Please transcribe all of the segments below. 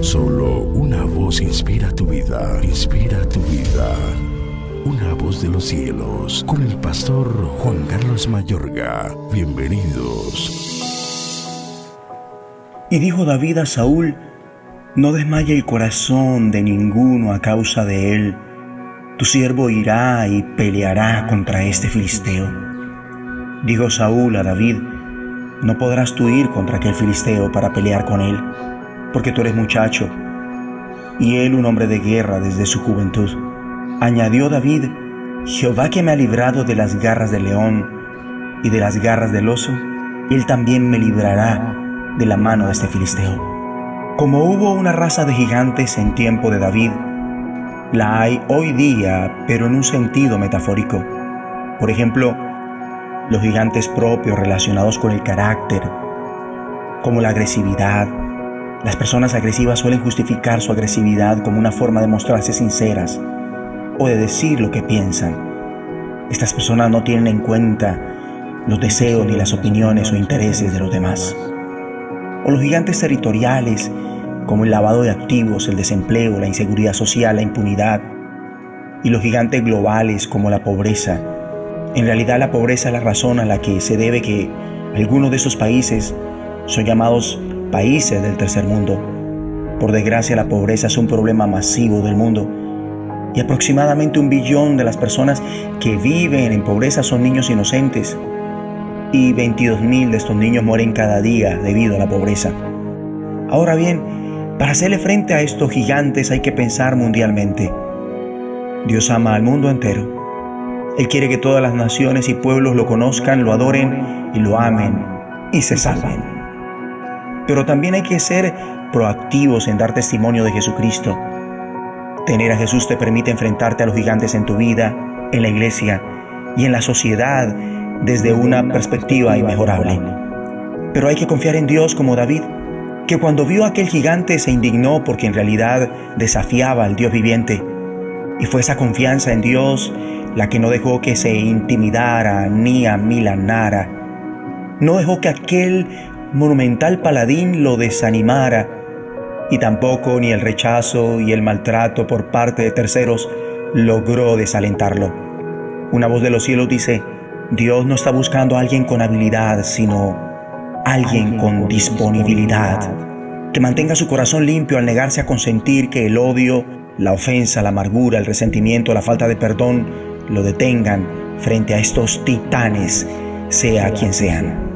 Solo una voz inspira tu vida, inspira tu vida. Una voz de los cielos, con el pastor Juan Carlos Mayorga. Bienvenidos. Y dijo David a Saúl, no desmaye el corazón de ninguno a causa de él. Tu siervo irá y peleará contra este filisteo. Dijo Saúl a David, no podrás tú ir contra aquel filisteo para pelear con él, porque tú eres muchacho, y él un hombre de guerra desde su juventud. Añadió David, Jehová que me ha librado de las garras del león y de las garras del oso, él también me librará de la mano de este filisteo. Como hubo una raza de gigantes en tiempo de David, la hay hoy día, pero en un sentido metafórico. Por ejemplo, los gigantes propios relacionados con el carácter, como la agresividad. Las personas agresivas suelen justificar su agresividad como una forma de mostrarse sinceras o de decir lo que piensan. Estas personas no tienen en cuenta los deseos ni las opiniones o intereses de los demás. O los gigantes territoriales, como el lavado de activos, el desempleo, la inseguridad social, la impunidad. Y los gigantes globales, como la pobreza, en realidad la pobreza es la razón a la que se debe que algunos de esos países son llamados países del tercer mundo. Por desgracia la pobreza es un problema masivo del mundo y aproximadamente un billón de las personas que viven en pobreza son niños inocentes y 22 mil de estos niños mueren cada día debido a la pobreza. Ahora bien, para hacerle frente a estos gigantes hay que pensar mundialmente. Dios ama al mundo entero él quiere que todas las naciones y pueblos lo conozcan, lo adoren y lo amen y se salven. Pero también hay que ser proactivos en dar testimonio de Jesucristo. Tener a Jesús te permite enfrentarte a los gigantes en tu vida, en la iglesia y en la sociedad desde una perspectiva inmejorable. Pero hay que confiar en Dios como David, que cuando vio a aquel gigante se indignó porque en realidad desafiaba al Dios viviente. Y fue esa confianza en Dios la que no dejó que se intimidara ni amilanara. No dejó que aquel monumental paladín lo desanimara y tampoco ni el rechazo y el maltrato por parte de terceros logró desalentarlo. Una voz de los cielos dice, Dios no está buscando a alguien con habilidad, sino alguien con disponibilidad, que mantenga su corazón limpio al negarse a consentir que el odio, la ofensa, la amargura, el resentimiento, la falta de perdón lo detengan frente a estos titanes, sea quien sean.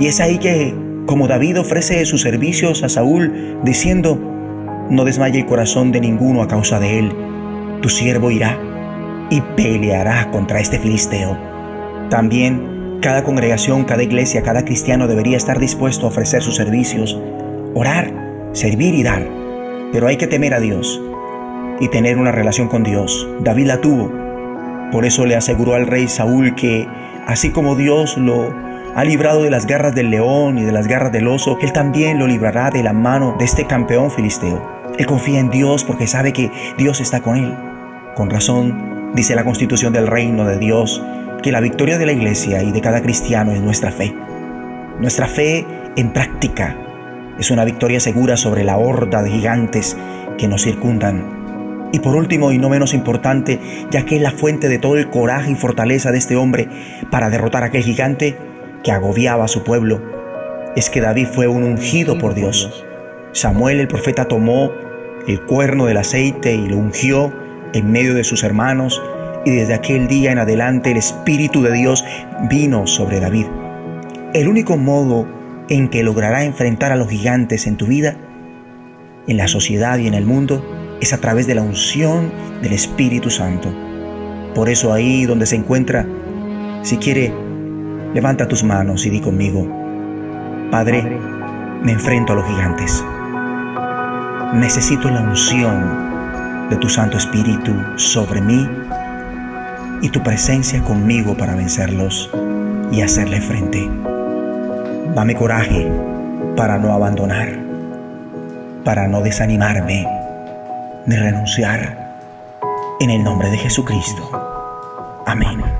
Y es ahí que, como David ofrece sus servicios a Saúl, diciendo, no desmaye el corazón de ninguno a causa de él, tu siervo irá y peleará contra este filisteo. También cada congregación, cada iglesia, cada cristiano debería estar dispuesto a ofrecer sus servicios, orar, servir y dar. Pero hay que temer a Dios y tener una relación con Dios. David la tuvo por eso le aseguró al rey Saúl que, así como Dios lo ha librado de las garras del león y de las garras del oso, Él también lo librará de la mano de este campeón filisteo. Él confía en Dios porque sabe que Dios está con él. Con razón, dice la constitución del reino de Dios, que la victoria de la iglesia y de cada cristiano es nuestra fe. Nuestra fe en práctica es una victoria segura sobre la horda de gigantes que nos circundan y por último y no menos importante, ya que es la fuente de todo el coraje y fortaleza de este hombre para derrotar a aquel gigante que agobiaba a su pueblo, es que David fue un ungido por Dios. Samuel el profeta tomó el cuerno del aceite y lo ungió en medio de sus hermanos y desde aquel día en adelante el Espíritu de Dios vino sobre David. El único modo en que logrará enfrentar a los gigantes en tu vida, en la sociedad y en el mundo, es a través de la unción del Espíritu Santo. Por eso ahí donde se encuentra, si quiere, levanta tus manos y di conmigo, Padre, me enfrento a los gigantes. Necesito la unción de tu Santo Espíritu sobre mí y tu presencia conmigo para vencerlos y hacerle frente. Dame coraje para no abandonar, para no desanimarme de renunciar en el nombre de Jesucristo. Amén.